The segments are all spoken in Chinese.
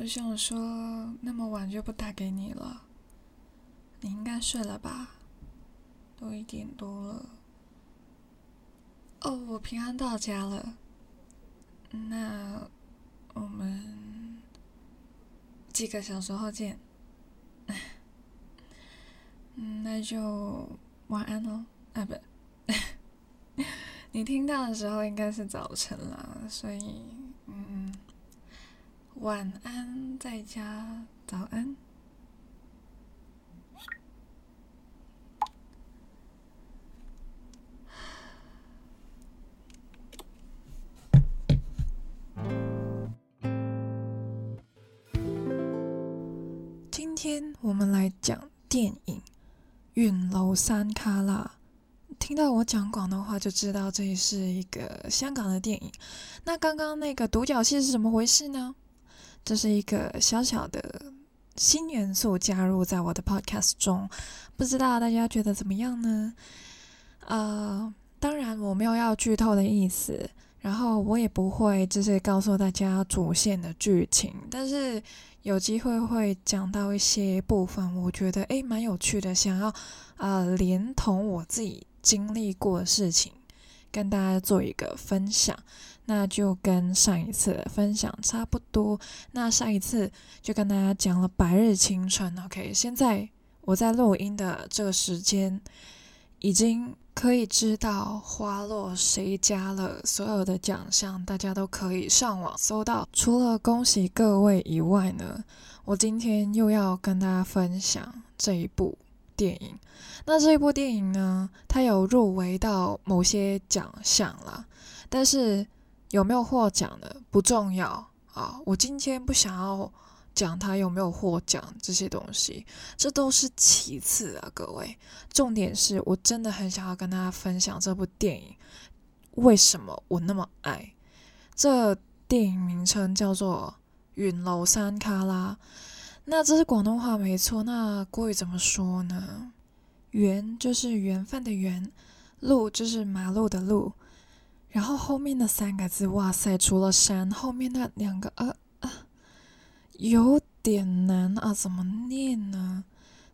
我想说，那么晚就不打给你了。你应该睡了吧？都一点多了。哦，我平安到家了。那我们几个小时后见。嗯，那就晚安喽。啊，不，你听到的时候应该是早晨了，所以，晚安在家，早安。今天我们来讲电影《远娄山旮旯》。听到我讲广东话，就知道这是一个香港的电影。那刚刚那个独角戏是怎么回事呢？这是一个小小的新元素加入在我的 podcast 中，不知道大家觉得怎么样呢？呃，当然我没有要剧透的意思，然后我也不会就是告诉大家主线的剧情，但是有机会会讲到一些部分，我觉得诶蛮有趣的，想要呃连同我自己。经历过的事情，跟大家做一个分享，那就跟上一次的分享差不多。那上一次就跟大家讲了《白日青春》，OK，现在我在录音的这个时间，已经可以知道花落谁家了，所有的奖项大家都可以上网搜到。除了恭喜各位以外呢，我今天又要跟大家分享这一部。电影，那这一部电影呢，它有入围到某些奖项啦，但是有没有获奖的不重要啊。我今天不想要讲它有没有获奖这些东西，这都是其次啊，各位。重点是我真的很想要跟大家分享这部电影，为什么我那么爱。这电影名称叫做《远娄山卡拉》。那这是广东话没错，那国语怎么说呢？缘就是缘分的缘，路就是马路的路，然后后面的三个字，哇塞，除了山，后面那两个呃呃，有点难啊，怎么念呢？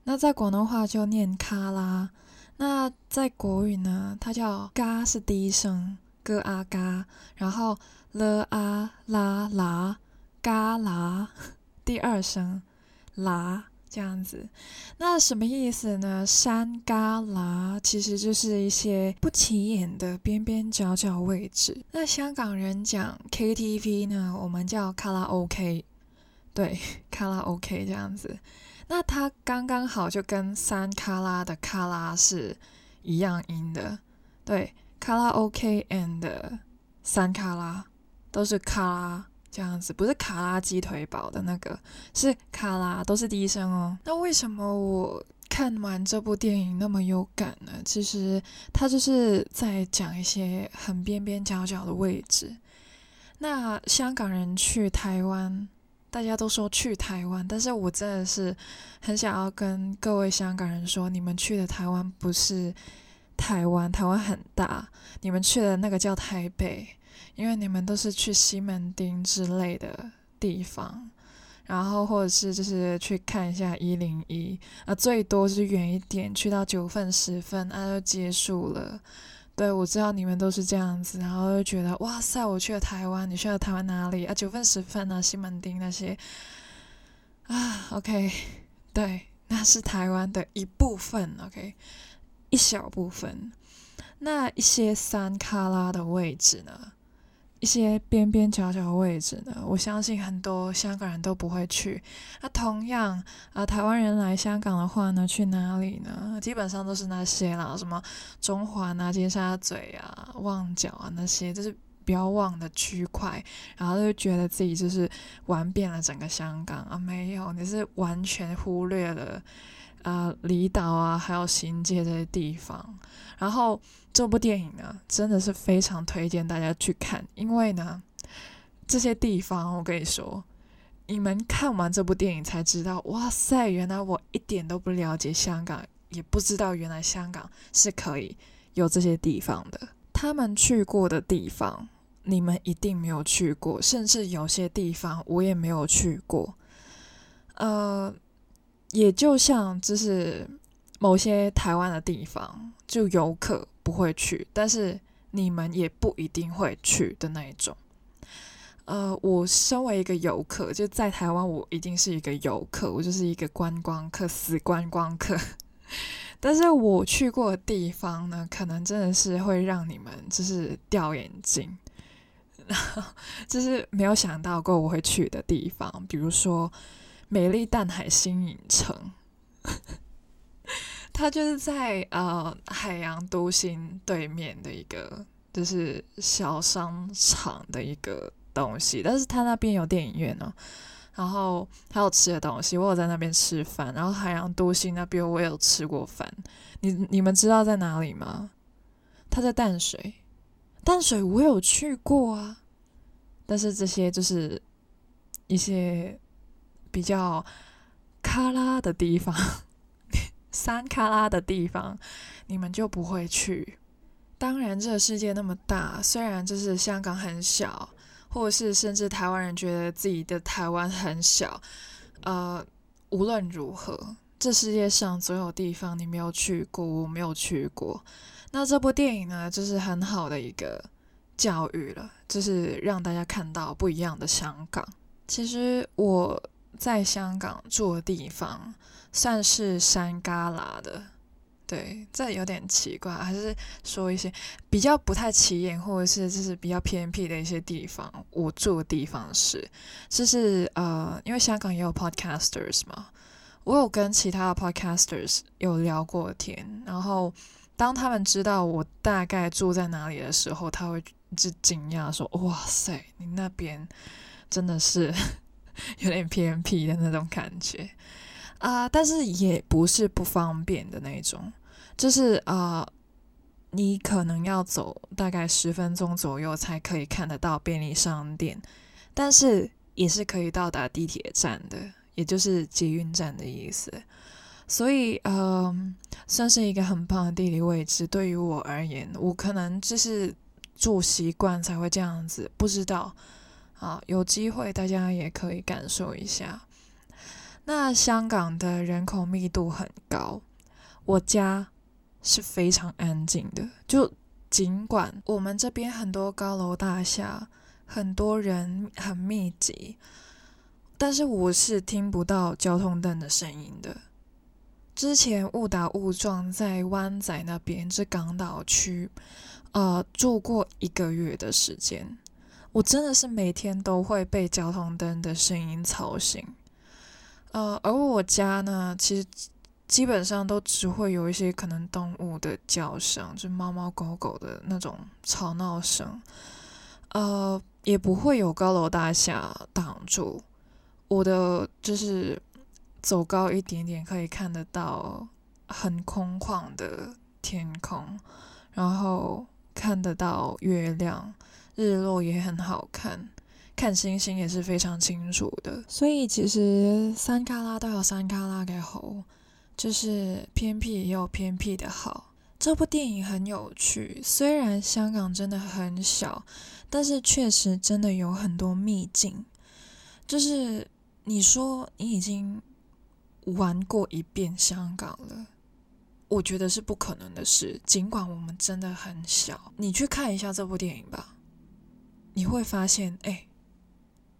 那在广东话就念旮旯，那在国语呢，它叫嘎是第一声，咯啊嘎，然后了啊啦啦，嘎啦 第二声。啦，这样子，那什么意思呢？山旮旯其实就是一些不起眼的边边角角位置。那香港人讲 KTV 呢，我们叫卡拉 OK，对，卡拉 OK 这样子。那它刚刚好就跟山卡拉的卡拉是一样音的，对，卡拉 OK and 山卡拉都是卡拉。这样子不是卡拉鸡腿堡的那个，是卡拉，都是第一声哦。那为什么我看完这部电影那么有感呢？其实它就是在讲一些很边边角角的位置。那香港人去台湾，大家都说去台湾，但是我真的是很想要跟各位香港人说，你们去的台湾不是台湾，台湾很大，你们去的那个叫台北。因为你们都是去西门町之类的地方，然后或者是就是去看一下一零一啊，最多是远一点，去到九份、十份啊，就结束了。对，我知道你们都是这样子，然后就觉得哇塞，我去了台湾，你去了台湾哪里啊？九份、十份啊，西门町那些啊，OK，对，那是台湾的一部分，OK，一小部分。那一些山卡拉的位置呢？一些边边角角的位置呢，我相信很多香港人都不会去。那同样啊，台湾人来香港的话呢，去哪里呢？基本上都是那些啦，什么中环啊、尖沙咀啊、旺角啊那些，就是比较旺的区块。然后就觉得自己就是玩遍了整个香港啊，没有，你是完全忽略了啊离岛啊，还有新界这些地方。然后。这部电影呢，真的是非常推荐大家去看，因为呢，这些地方我跟你说，你们看完这部电影才知道，哇塞，原来我一点都不了解香港，也不知道原来香港是可以有这些地方的。他们去过的地方，你们一定没有去过，甚至有些地方我也没有去过。呃，也就像就是某些台湾的地方，就游客不会去，但是你们也不一定会去的那一种。呃，我身为一个游客，就在台湾，我一定是一个游客，我就是一个观光客，死观光客。但是我去过的地方呢，可能真的是会让你们就是掉眼镜，然 后就是没有想到过我会去的地方，比如说美丽淡海新影城，它就是在呃海洋都心对面的一个就是小商场的一个东西，但是它那边有电影院哦。然后还有吃的东西，我有在那边吃饭。然后海洋都心那边我也有吃过饭。你你们知道在哪里吗？它在淡水，淡水我有去过啊。但是这些就是一些比较卡拉的地方，山卡拉的地方，你们就不会去。当然，这个世界那么大，虽然就是香港很小。或是甚至台湾人觉得自己的台湾很小，呃，无论如何，这世界上所有地方你没有去过，我没有去过。那这部电影呢，就是很好的一个教育了，就是让大家看到不一样的香港。其实我在香港住的地方算是山旮旯的。对，这有点奇怪，还是说一些比较不太起眼，或者是就是比较偏僻的一些地方。我住的地方是，就是呃，因为香港也有 podcasters 嘛，我有跟其他的 podcasters 有聊过天，然后当他们知道我大概住在哪里的时候，他会就惊讶说：“哇塞，你那边真的是有点偏僻的那种感觉。”啊、但是也不是不方便的那种，就是啊、你可能要走大概十分钟左右才可以看得到便利商店，但是也是可以到达地铁站的，也就是捷运站的意思。所以，嗯、算是一个很棒的地理位置。对于我而言，我可能就是住习惯才会这样子，不知道啊，有机会大家也可以感受一下。那香港的人口密度很高，我家是非常安静的。就尽管我们这边很多高楼大厦，很多人很密集，但是我是听不到交通灯的声音的。之前误打误撞在湾仔那边，这港岛区，呃，住过一个月的时间，我真的是每天都会被交通灯的声音吵醒。呃，而我家呢，其实基本上都只会有一些可能动物的叫声，就猫猫狗狗的那种吵闹声，呃，也不会有高楼大厦挡住我的，就是走高一点点可以看得到很空旷的天空，然后看得到月亮，日落也很好看。看星星也是非常清楚的，所以其实山卡拉都有山卡拉的好，就是偏僻也有偏僻的好。这部电影很有趣，虽然香港真的很小，但是确实真的有很多秘境。就是你说你已经玩过一遍香港了，我觉得是不可能的事。尽管我们真的很小，你去看一下这部电影吧，你会发现，哎。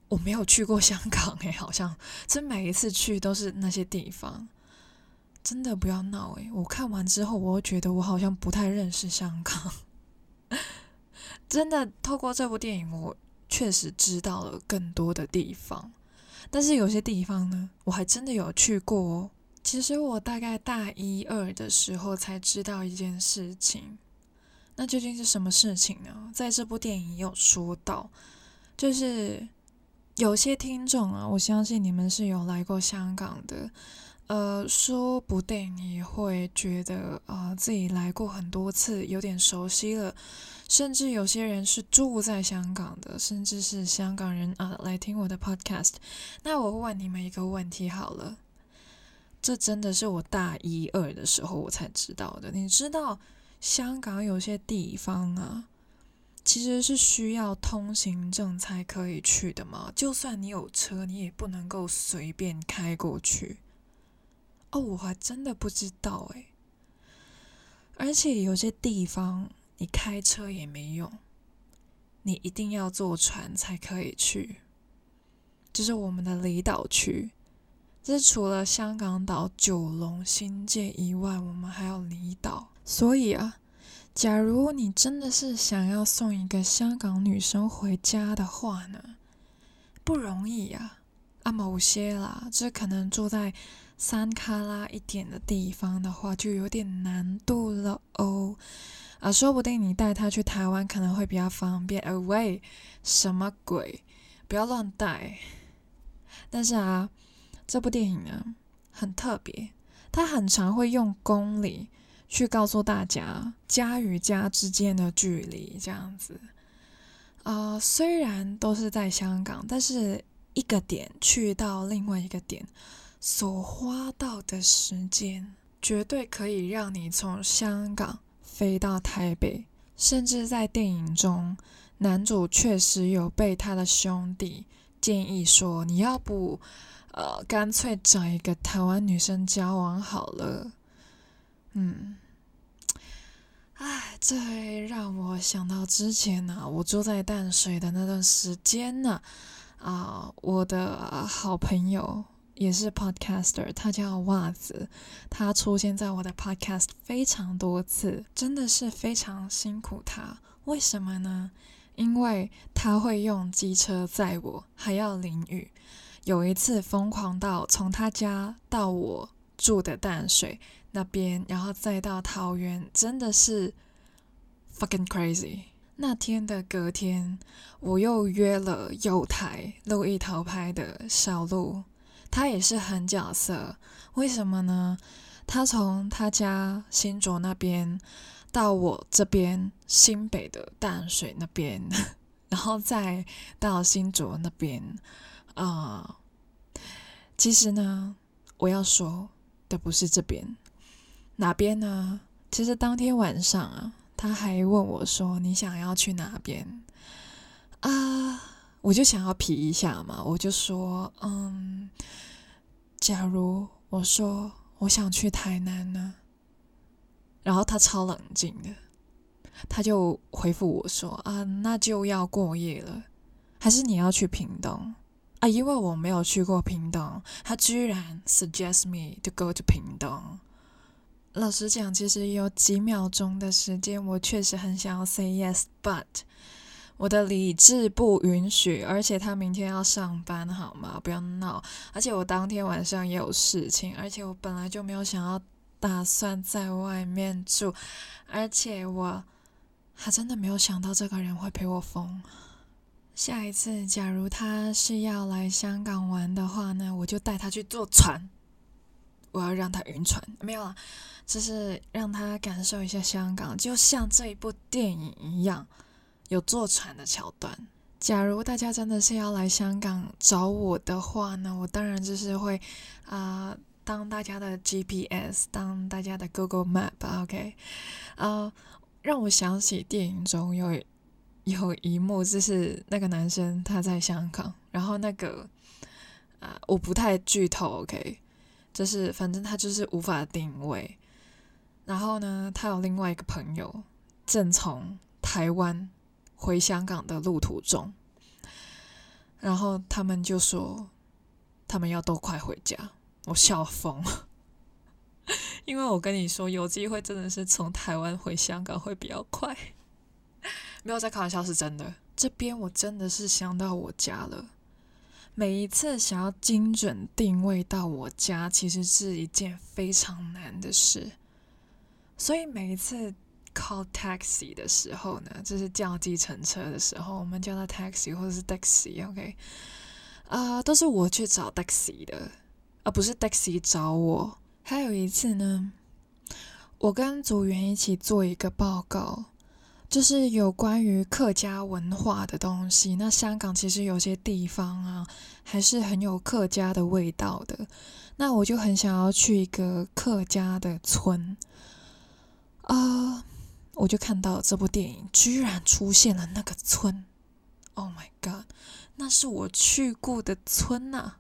我没有去过香港诶，好像这每一次去都是那些地方，真的不要闹诶，我看完之后，我觉得我好像不太认识香港。真的，透过这部电影，我确实知道了更多的地方。但是有些地方呢，我还真的有去过哦。其实我大概大一二的时候才知道一件事情，那究竟是什么事情呢？在这部电影有说到，就是。有些听众啊，我相信你们是有来过香港的，呃，说不定你会觉得啊，自己来过很多次，有点熟悉了。甚至有些人是住在香港的，甚至是香港人啊，来听我的 podcast。那我问你们一个问题好了，这真的是我大一二的时候我才知道的。你知道香港有些地方啊，其实是需要通行证才可以去的嘛。就算你有车，你也不能够随便开过去。哦，我还真的不知道诶。而且有些地方你开车也没用，你一定要坐船才可以去。就是我们的离岛区，这除了香港岛、九龙、新界以外，我们还有离岛。所以啊。假如你真的是想要送一个香港女生回家的话呢，不容易呀！啊，某些啦，这可能住在山卡拉一点的地方的话，就有点难度了哦。啊，说不定你带她去台湾可能会比较方便。哎喂，什么鬼？不要乱带。但是啊，这部电影呢，很特别，它很常会用公里。去告诉大家家与家之间的距离，这样子，啊、虽然都是在香港，但是一个点去到另外一个点，所花到的时间，绝对可以让你从香港飞到台北。甚至在电影中，男主确实有被他的兄弟建议说：“你要不，呃，干脆找一个台湾女生交往好了。”嗯，哎，这让我想到之前呢、我住在淡水的那段时间呢，啊，我的好朋友也是 podcaster，他叫袜子，他出现在我的 podcast 非常多次，真的是非常辛苦他。为什么呢？因为他会用机车载我，还要淋雨，有一次疯狂到从他家到我住的淡水。那边，然后再到桃园，真的是 fucking crazy。那天的隔天，我又约了友台录一头拍的小鹿，他也是很角色。为什么呢？他从他家新竹那边到我这边新北的淡水那边，然后再到新竹那边。啊、其实呢，我要说的不是这边。哪边呢？其实当天晚上啊，他还问我说：“你想要去哪边？”啊，我就想要皮一下嘛，我就说：“嗯，假如我说我想去台南呢？”然后他超冷静的，他就回复我说：“啊，那就要过夜了，还是你要去屏东啊？因为我没有去过屏东，他居然 suggest me to go to 屏东。”老实讲，其实有几秒钟的时间，我确实很想要 say yes，but 我的理智不允许。而且他明天要上班，好吗？不要闹。而且我当天晚上也有事情，而且我本来就没有想要打算在外面住，而且我还真的没有想到这个人会陪我疯。下一次，假如他是要来香港玩的话呢，我就带他去坐船。我要让他晕船，没有了，就是让他感受一下香港，就像这一部电影一样，有坐船的桥段。假如大家真的是要来香港找我的话呢，我当然就是会啊、当大家的 GPS，当大家的 Google Map，OK，啊，让我想起电影中有有一幕，就是那个男生他在香港，然后那个啊、我不太剧透，OK。就是，反正他就是无法定位。然后呢，他有另外一个朋友，正从台湾回香港的路途中。然后他们就说，他们要都快回家。我笑疯了，因为我跟你说，有机会真的是从台湾回香港会比较快。没有在开玩笑，是真的。这边我真的是想到我家了。每一次想要精准定位到我家，其实是一件非常难的事。所以每一次 call taxi 的时候呢，就是叫计程车的时候，我们叫它 taxi 或者是 taxi，OK，啊，都是我去找 taxi 的，而不是 taxi 找我。还有一次呢，我跟组员一起做一个报告。就是有关于客家文化的东西。那香港其实有些地方啊，还是很有客家的味道的。那我就很想要去一个客家的村啊，我就看到这部电影居然出现了那个村，Oh my god，那是我去过的村呐！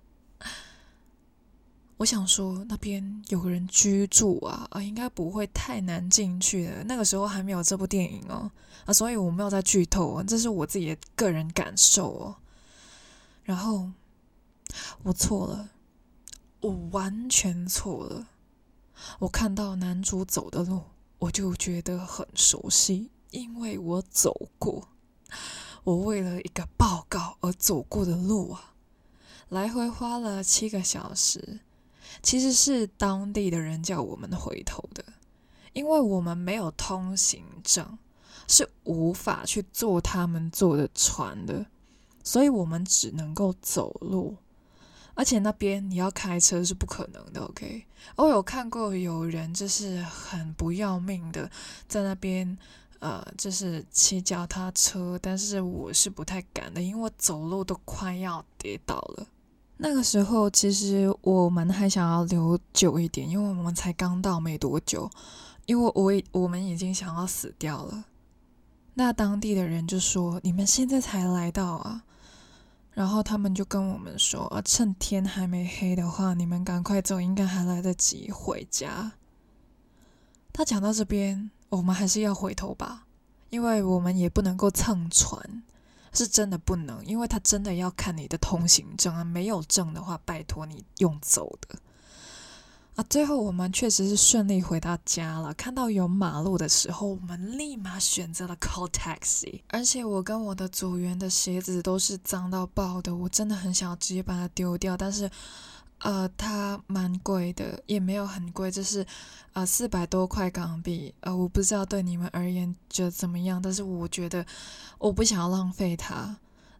我想说那边有个人居住啊，啊，应该不会太难进去的。那个时候还没有这部电影哦，啊，所以我没有在剧透，这是我自己的个人感受哦。然后我错了，我完全错了。我看到男主走的路。我就觉得很熟悉，因为我走过，我为了一个报告而走过的路啊，来回花了七个小时。其实是当地的人叫我们回头的，因为我们没有通行证，是无法去坐他们坐的船的，所以我们只能够走路。而且那边你要开车是不可能的，OK？我有看过有人就是很不要命的在那边，呃，就是骑脚踏车，但是我是不太敢的，因为我走路都快要跌倒了。那个时候其实我们还想要留久一点，因为我们才刚到没多久，因为我我们已经想要死掉了。那当地的人就说：“你们现在才来到啊？”然后他们就跟我们说：“啊，趁天还没黑的话，你们赶快走，应该还来得及回家。”他讲到这边，我们还是要回头吧，因为我们也不能够蹭船，是真的不能，因为他真的要看你的通行证啊，没有证的话，拜托你用走的。啊，最后我们确实是顺利回到家了。看到有马路的时候，我们立马选择了 call taxi。而且我跟我的组员的鞋子都是脏到爆的，我真的很想要直接把它丢掉。但是，呃，它蛮贵的，也没有很贵，就是呃四百多块港币。呃，我不知道对你们而言觉得怎么样，但是我觉得我不想要浪费它，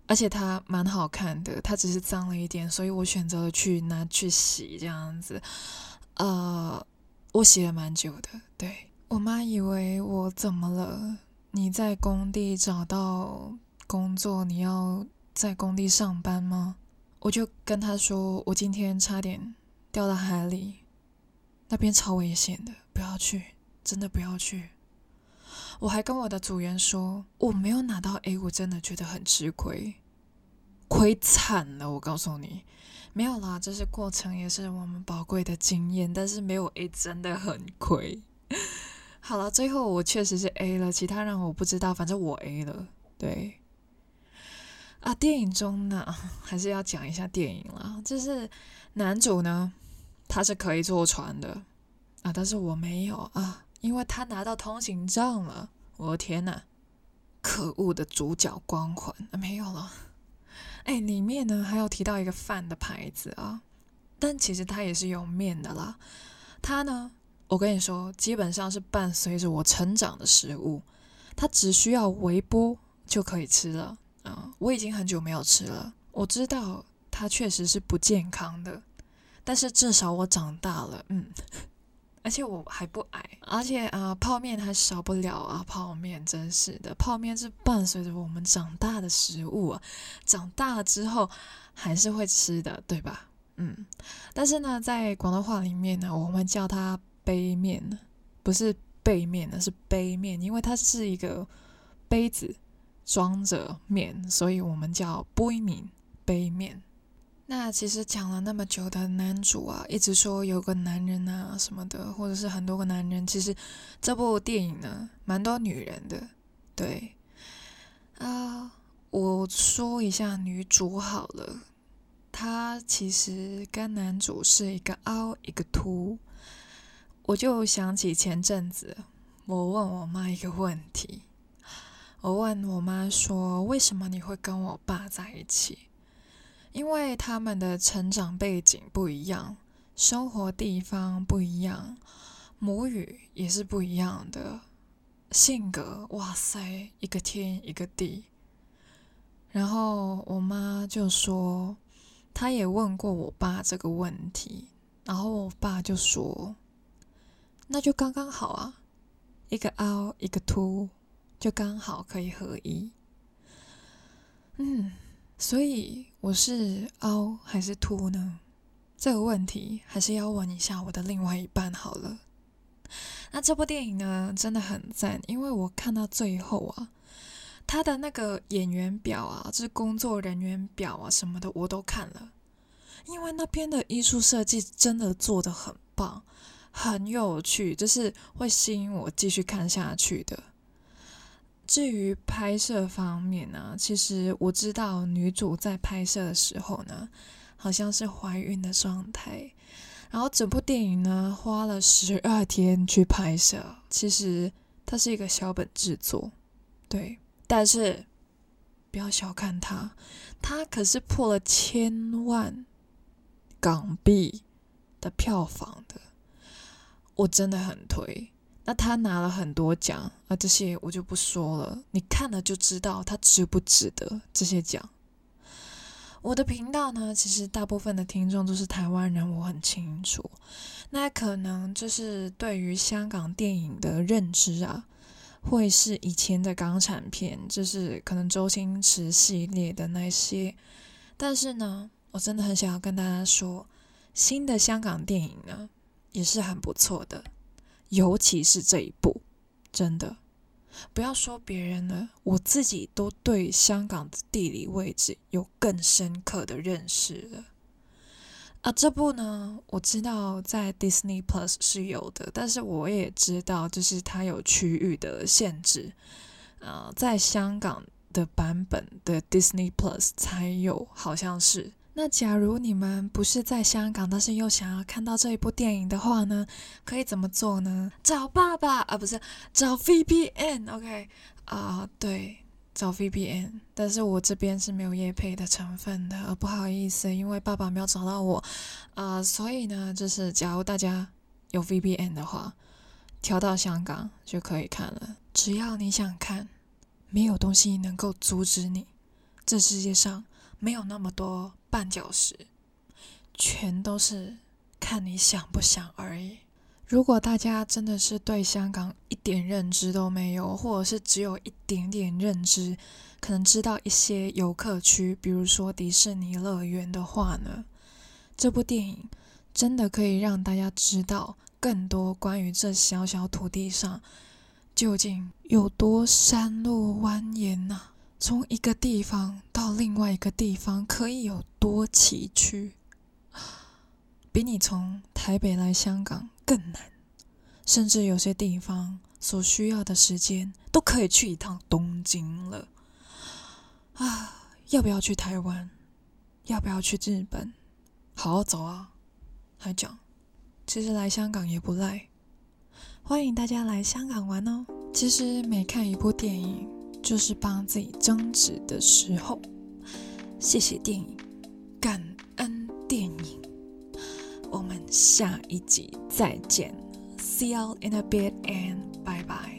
而且它蛮好看的，它只是脏了一点，所以我选择了去拿去洗这样子。呃，我洗了蛮久的。对，我妈以为我怎么了？你在工地找到工作，你要在工地上班吗？我就跟他说，我今天差点掉到海里，那边超危险的，不要去，真的不要去。我还跟我的组员说，我没有拿到 A，我真的觉得很吃亏，亏惨了，我告诉你。没有啦，这是过程，也是我们宝贵的经验。但是没有 A 真的很亏。好了，最后我确实是 A 了，其他人我不知道，反正我 A 了。对啊，电影中呢，还是要讲一下电影啦。就是男主呢，他是可以坐船的啊，但是我没有啊，因为他拿到通行证了。我的天哪，可恶的主角光环啊，没有了。哎，里面呢还有提到一个饭的牌子啊，但其实它也是有面的啦。它呢，我跟你说，基本上是伴随着我成长的食物，它只需要微波就可以吃了啊。我已经很久没有吃了，我知道它确实是不健康的，但是至少我长大了，嗯。而且我还不矮，而且啊、泡面还少不了啊！泡面真是的，泡面是伴随着我们长大的食物啊，长大了之后还是会吃的，对吧？嗯，但是呢，在广东话里面呢，我们叫它杯面，不是背面的，是杯面，因为它是一个杯子装着面，所以我们叫杯面，杯面。那其实讲了那么久的男主啊，一直说有个男人啊什么的，或者是很多个男人。其实这部电影呢，蛮多女人的。对啊，我说一下女主好了，她其实跟男主是一个凹一个凸。我就想起前阵子我问我妈一个问题，我问我妈说：“为什么你会跟我爸在一起？”因为他们的成长背景不一样，生活地方不一样，母语也是不一样的，性格，哇塞，一个天一个地。然后我妈就说，她也问过我爸这个问题，然后我爸就说，那就刚刚好啊，一个凹一个凸，就刚好可以合一。嗯。所以我是凹还是凸呢？这个问题还是要问一下我的另外一半好了。那这部电影呢，真的很赞，因为我看到最后啊，他的那个演员表啊，就是工作人员表啊什么的，我都看了，因为那边的艺术设计真的做得很棒，很有趣，就是会吸引我继续看下去的。至于拍摄方面呢，其实我知道女主在拍摄的时候呢，好像是怀孕的状态。然后整部电影呢，花了十二天去拍摄。其实它是一个小本制作，对，但是不要小看它，它可是破了千万港币的票房的。我真的很推。那他拿了很多奖啊，这些我就不说了，你看了就知道他值不值得这些奖。我的频道呢，其实大部分的听众都是台湾人，我很清楚。那可能就是对于香港电影的认知啊，会是以前的港产片，就是可能周星驰系列的那些。但是呢，我真的很想要跟大家说，新的香港电影呢，也是很不错的，尤其是这一部，真的。不要说别人了，我自己都对香港的地理位置有更深刻的认识了。啊，这部呢，我知道在 Disney Plus 是有的，但是我也知道，就是它有区域的限制。啊，在香港的版本的 Disney Plus 才有，好像是。那假如你们不是在香港，但是又想要看到这一部电影的话呢，可以怎么做呢？找爸爸啊，不是找 VPN，OK 啊，对，找 VPN。但是我这边是没有业配的成分的，呃不好意思，因为爸爸没有找到我啊，所以呢，就是假如大家有 VPN 的话，调到香港就可以看了。只要你想看，没有东西能够阻止你。这世界上没有那么多。绊脚石，全都是看你想不想而已。如果大家真的是对香港一点认知都没有，或者是只有一点点认知，可能知道一些游客区，比如说迪士尼乐园的话呢，这部电影真的可以让大家知道更多关于这小小土地上究竟有多山路蜿蜒呐。从一个地方到另外一个地方，可以有多崎岖？比你从台北来香港更难，甚至有些地方所需要的时间都可以去一趟东京了。啊，要不要去台湾？要不要去日本？好好走啊！还讲，其实来香港也不赖，欢迎大家来香港玩哦。其实每看一部电影。就是帮自己争执的时候。谢谢电影，感恩电影。我们下一集再见。See you in a bit and bye bye.